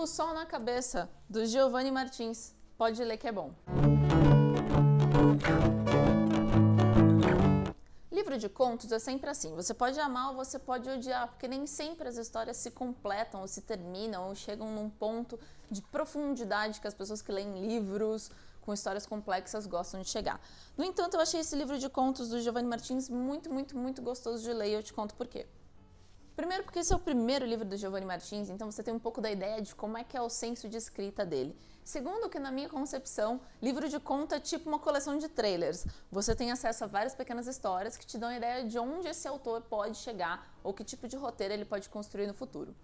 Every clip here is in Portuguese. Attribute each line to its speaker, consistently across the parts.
Speaker 1: O Sol na Cabeça, do Giovanni Martins. Pode ler que é bom. Livro de contos é sempre assim. Você pode amar ou você pode odiar, porque nem sempre as histórias se completam ou se terminam ou chegam num ponto de profundidade que as pessoas que leem livros com histórias complexas gostam de chegar. No entanto, eu achei esse livro de contos do Giovanni Martins muito, muito, muito gostoso de ler e eu te conto por quê. Primeiro, porque esse é o primeiro livro do Giovanni Martins, então você tem um pouco da ideia de como é que é o senso de escrita dele. Segundo, que na minha concepção, livro de conta é tipo uma coleção de trailers. Você tem acesso a várias pequenas histórias que te dão a ideia de onde esse autor pode chegar ou que tipo de roteiro ele pode construir no futuro.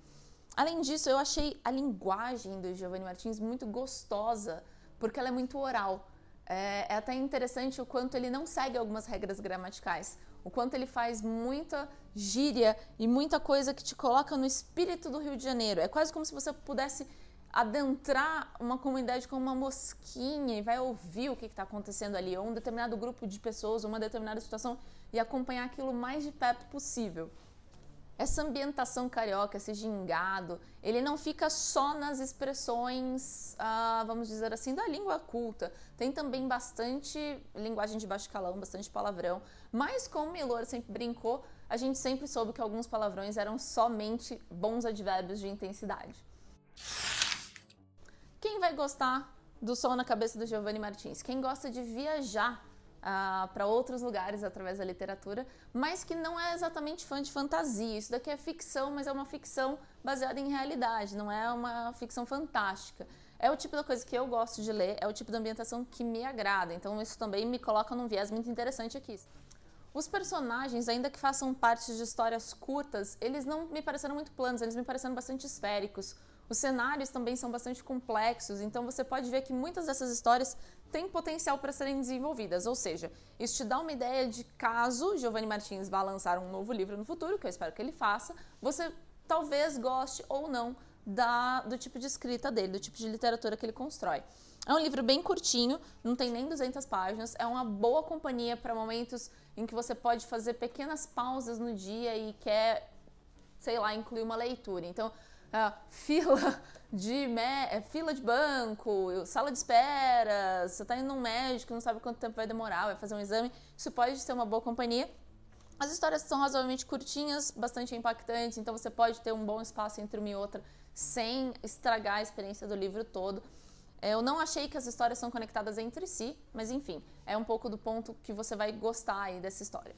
Speaker 1: Além disso, eu achei a linguagem do Giovanni Martins muito gostosa, porque ela é muito oral. É, é até interessante o quanto ele não segue algumas regras gramaticais o quanto ele faz muita gíria e muita coisa que te coloca no espírito do Rio de Janeiro. É quase como se você pudesse adentrar uma comunidade com uma mosquinha e vai ouvir o que está acontecendo ali, ou um determinado grupo de pessoas, uma determinada situação, e acompanhar aquilo mais de perto possível essa ambientação carioca, esse gingado, ele não fica só nas expressões, ah, vamos dizer assim, da língua culta. Tem também bastante linguagem de baixo calão, bastante palavrão. Mas como Milor sempre brincou, a gente sempre soube que alguns palavrões eram somente bons advérbios de intensidade. Quem vai gostar do som na cabeça do Giovanni Martins? Quem gosta de viajar uh, para outros lugares através da literatura, mas que não é exatamente fã de fantasia. Isso daqui é ficção, mas é uma ficção baseada em realidade, não é uma ficção fantástica. É o tipo da coisa que eu gosto de ler, é o tipo de ambientação que me agrada. Então isso também me coloca num viés muito interessante aqui. Os personagens, ainda que façam parte de histórias curtas, eles não me pareceram muito planos, eles me pareceram bastante esféricos. Os cenários também são bastante complexos, então você pode ver que muitas dessas histórias têm potencial para serem desenvolvidas. Ou seja, isso te dá uma ideia de caso Giovanni Martins vá lançar um novo livro no futuro, que eu espero que ele faça, você talvez goste ou não da, do tipo de escrita dele, do tipo de literatura que ele constrói. É um livro bem curtinho, não tem nem 200 páginas, é uma boa companhia para momentos em que você pode fazer pequenas pausas no dia e quer, sei lá, incluir uma leitura. Então, uh, fila de é, fila de banco, sala de espera, você está indo num médico, não sabe quanto tempo vai demorar, vai fazer um exame, isso pode ser uma boa companhia. As histórias são razoavelmente curtinhas, bastante impactantes, então você pode ter um bom espaço entre uma e outra sem estragar a experiência do livro todo. É, eu não achei que as histórias são conectadas entre si, mas enfim, é um pouco do ponto que você vai gostar aí dessa história.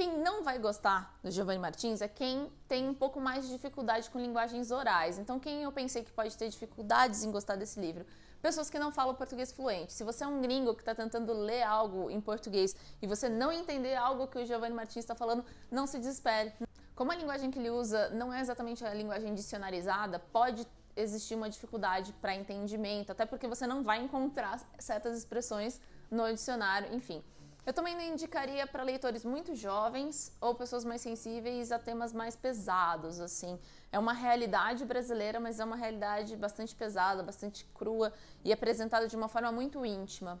Speaker 1: Quem não vai gostar do Giovanni Martins é quem tem um pouco mais de dificuldade com linguagens orais. Então, quem eu pensei que pode ter dificuldades em gostar desse livro? Pessoas que não falam português fluente. Se você é um gringo que está tentando ler algo em português e você não entender algo que o Giovanni Martins está falando, não se desespere. Como a linguagem que ele usa não é exatamente a linguagem dicionarizada, pode existir uma dificuldade para entendimento, até porque você não vai encontrar certas expressões no dicionário, enfim. Eu também não indicaria para leitores muito jovens ou pessoas mais sensíveis a temas mais pesados, assim. É uma realidade brasileira, mas é uma realidade bastante pesada, bastante crua e apresentada de uma forma muito íntima.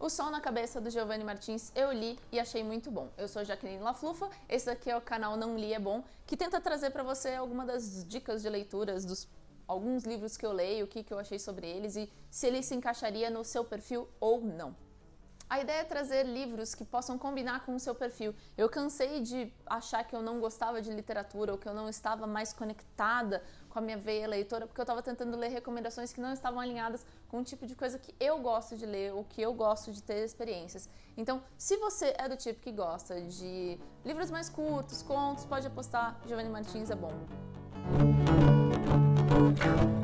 Speaker 1: O Sol na Cabeça do Giovanni Martins eu li e achei muito bom. Eu sou Jaqueline Laflufa, esse daqui é o canal Não Li é Bom, que tenta trazer para você alguma das dicas de leituras dos alguns livros que eu leio, o que, que eu achei sobre eles e se ele se encaixaria no seu perfil ou não. A ideia é trazer livros que possam combinar com o seu perfil. Eu cansei de achar que eu não gostava de literatura ou que eu não estava mais conectada com a minha veia leitora, porque eu estava tentando ler recomendações que não estavam alinhadas com o tipo de coisa que eu gosto de ler ou que eu gosto de ter experiências. Então, se você é do tipo que gosta de livros mais curtos, contos, pode apostar, Giovanni Martins é bom. Thank you.